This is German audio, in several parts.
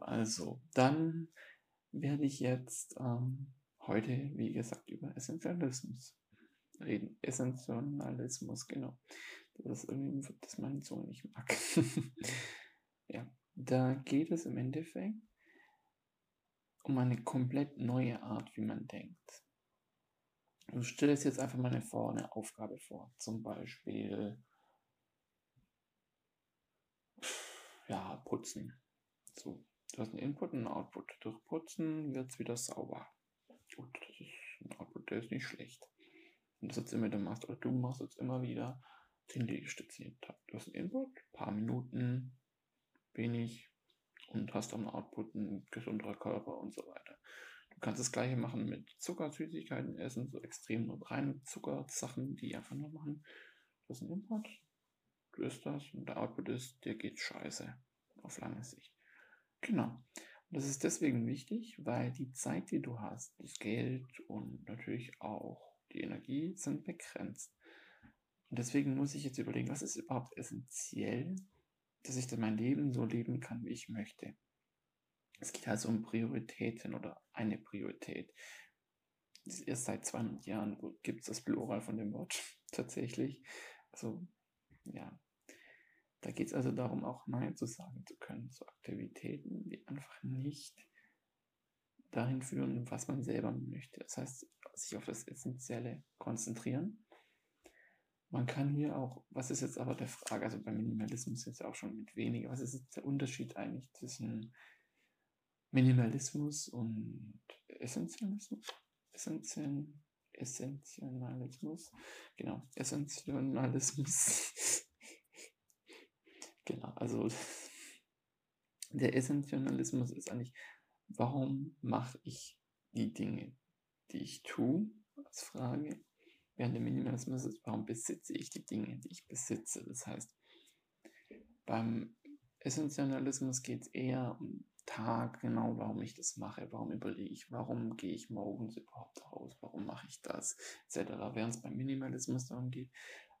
Also, dann werde ich jetzt ähm, heute, wie gesagt, über Essentialismus reden. Essentialismus, genau. Das ist irgendwie, dass meine Zunge nicht mag. ja, da geht es im Endeffekt um eine komplett neue Art, wie man denkt. Du stellst jetzt einfach mal vor, eine Aufgabe vor. Zum Beispiel, ja, putzen. So, du hast einen Input und einen Output. Durch Putzen wird es wieder sauber. Gut, das ist ein Output, der ist nicht schlecht. Und das jetzt immer wieder machst, oder du machst jetzt immer wieder 10 Liegestütze jeden Tag. Du hast einen Input, paar Minuten, wenig und hast am Output ein gesunderer Körper und so weiter. Du kannst das gleiche machen mit Zucker, Süßigkeiten essen, so extrem reine Zuckersachen, die einfach nur machen. Du hast einen Input, du isst das und der Output ist, dir geht scheiße. Auf lange Sicht. Genau. Und das ist deswegen wichtig, weil die Zeit, die du hast, das Geld und natürlich auch die Energie sind begrenzt. Und deswegen muss ich jetzt überlegen, was ist überhaupt essentiell, dass ich dann mein Leben so leben kann, wie ich möchte. Es geht also um Prioritäten oder eine Priorität. Erst seit 200 Jahren gibt es das Plural von dem Wort tatsächlich. Also, ja. Da geht es also darum, auch Nein zu sagen zu können zu Aktivitäten, die einfach nicht dahin führen, was man selber möchte. Das heißt, sich auf das Essentielle konzentrieren. Man kann hier auch, was ist jetzt aber der Frage, also beim Minimalismus jetzt auch schon mit weniger, was ist jetzt der Unterschied eigentlich zwischen Minimalismus und Essentialismus? Essentien, Essentialismus? Genau, Essentialismus. Genau, also der Essentialismus ist eigentlich warum mache ich die Dinge, die ich tue, als Frage. Während der Minimalismus ist, warum besitze ich die Dinge, die ich besitze. Das heißt, beim Essentialismus geht es eher um Tag, genau warum ich das mache, warum überlege ich, warum gehe ich morgens überhaupt raus, warum mache ich das, etc. Während es beim Minimalismus darum geht,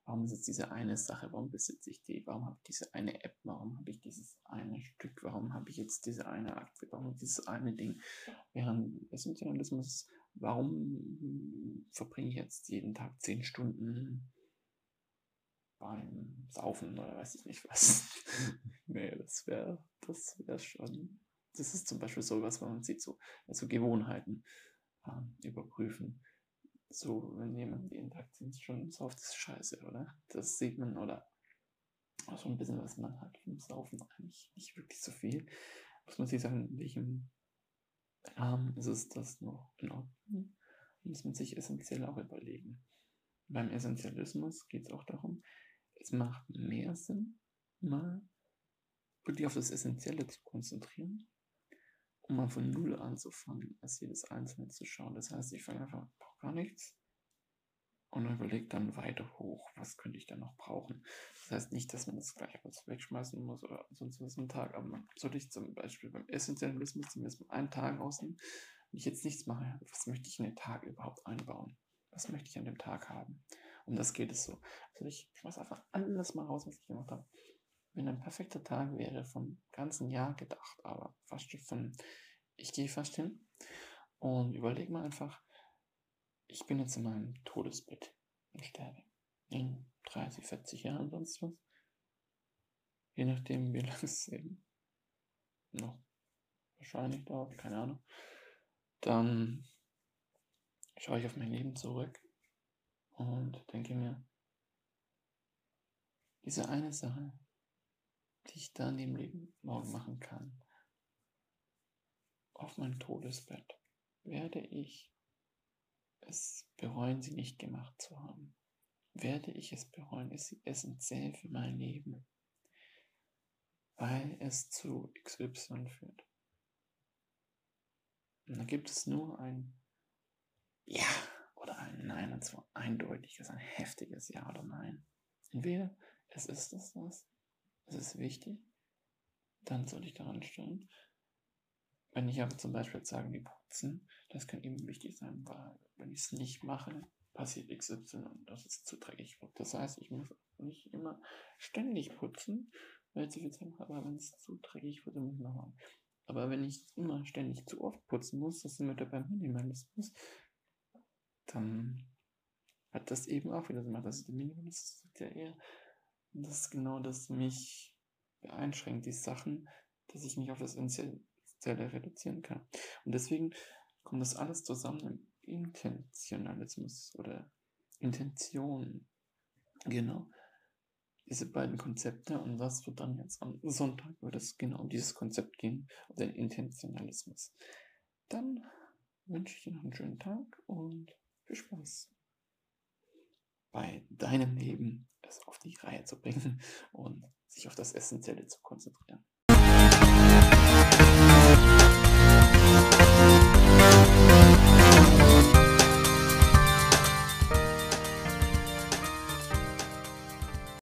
Warum ist es diese eine Sache? Warum besitze ich die? Warum habe ich diese eine App? Warum habe ich dieses eine Stück? Warum habe ich jetzt diese eine Aktie? Warum dieses eine Ding? Während Essentialismus, warum verbringe ich jetzt jeden Tag zehn Stunden beim Saufen oder weiß ich nicht was? nee, das wäre das wäre schon. Das ist zum Beispiel so was, wenn man sieht, so also Gewohnheiten äh, überprüfen so, wenn jemand jeden Tag sind schon sauft, ist scheiße, oder? Das sieht man, oder auch schon ein bisschen, was man hat vom Saufen, eigentlich nicht wirklich so viel. Muss man sich sagen, in welchem Rahmen ist es das noch in Ordnung? Muss man sich essentiell auch überlegen. Beim Essentialismus geht es auch darum, es macht mehr Sinn, mal wirklich auf das Essentielle zu konzentrieren, um mal von Null anzufangen, als jedes Einzelne zu schauen. Das heißt, ich fange einfach gar nichts. Und überlegt dann weiter hoch, was könnte ich dann noch brauchen. Das heißt nicht, dass man das gleich alles wegschmeißen muss oder sonst was am Tag, aber man sollte ich zum Beispiel beim Essentialismus zumindest mal einen Tag rausnehmen, wenn ich jetzt nichts mache, was möchte ich in den Tag überhaupt einbauen? Was möchte ich an dem Tag haben? Um das geht es so. Also ich schmeiße einfach alles mal raus, was ich gemacht habe. Wenn ein perfekter Tag wäre, vom ganzen Jahr gedacht, aber fast von, ich gehe fast hin und überlege mal einfach, ich bin jetzt in meinem Todesbett und sterbe. In 30, 40 Jahren sonst was. Je nachdem, wie lange es eben noch wahrscheinlich dauert, keine Ahnung. Dann schaue ich auf mein Leben zurück und denke mir, diese eine Sache, die ich da in dem Leben morgen machen kann, auf mein Todesbett, werde ich es bereuen, sie nicht gemacht zu haben? Werde ich es bereuen? Ist sie essentiell für mein Leben? Weil es zu XY führt. Und da gibt es nur ein Ja oder ein Nein, und zwar eindeutiges, ein heftiges Ja oder Nein. Entweder es ist es das, es ist wichtig, dann soll ich daran stellen, wenn ich aber zum Beispiel sage, wie putzen, das kann eben wichtig sein, weil wenn ich es nicht mache, passiert XY und das ist zu dreckig. Das heißt, ich muss nicht immer ständig putzen, weil ich zu viel Zeit habe, aber wenn es zu dreckig wird, dann muss ich nochmal. Aber wenn ich immer ständig zu oft putzen muss, das sind wir beim Minimalismus, dann hat das eben auch wieder gemacht. Also der Minimalismus sagt ja eher, das ist genau das mich beeinschränkt, die Sachen, dass ich mich auf das Essentielle reduzieren kann. Und deswegen kommt das alles zusammen im Intentionalismus oder Intention. Genau. Diese beiden Konzepte und das wird dann jetzt am Sonntag wird es genau um dieses Konzept gehen, um den Intentionalismus. Dann wünsche ich Ihnen noch einen schönen Tag und viel Spaß bei deinem Leben es auf die Reihe zu bringen und sich auf das Essentielle zu konzentrieren.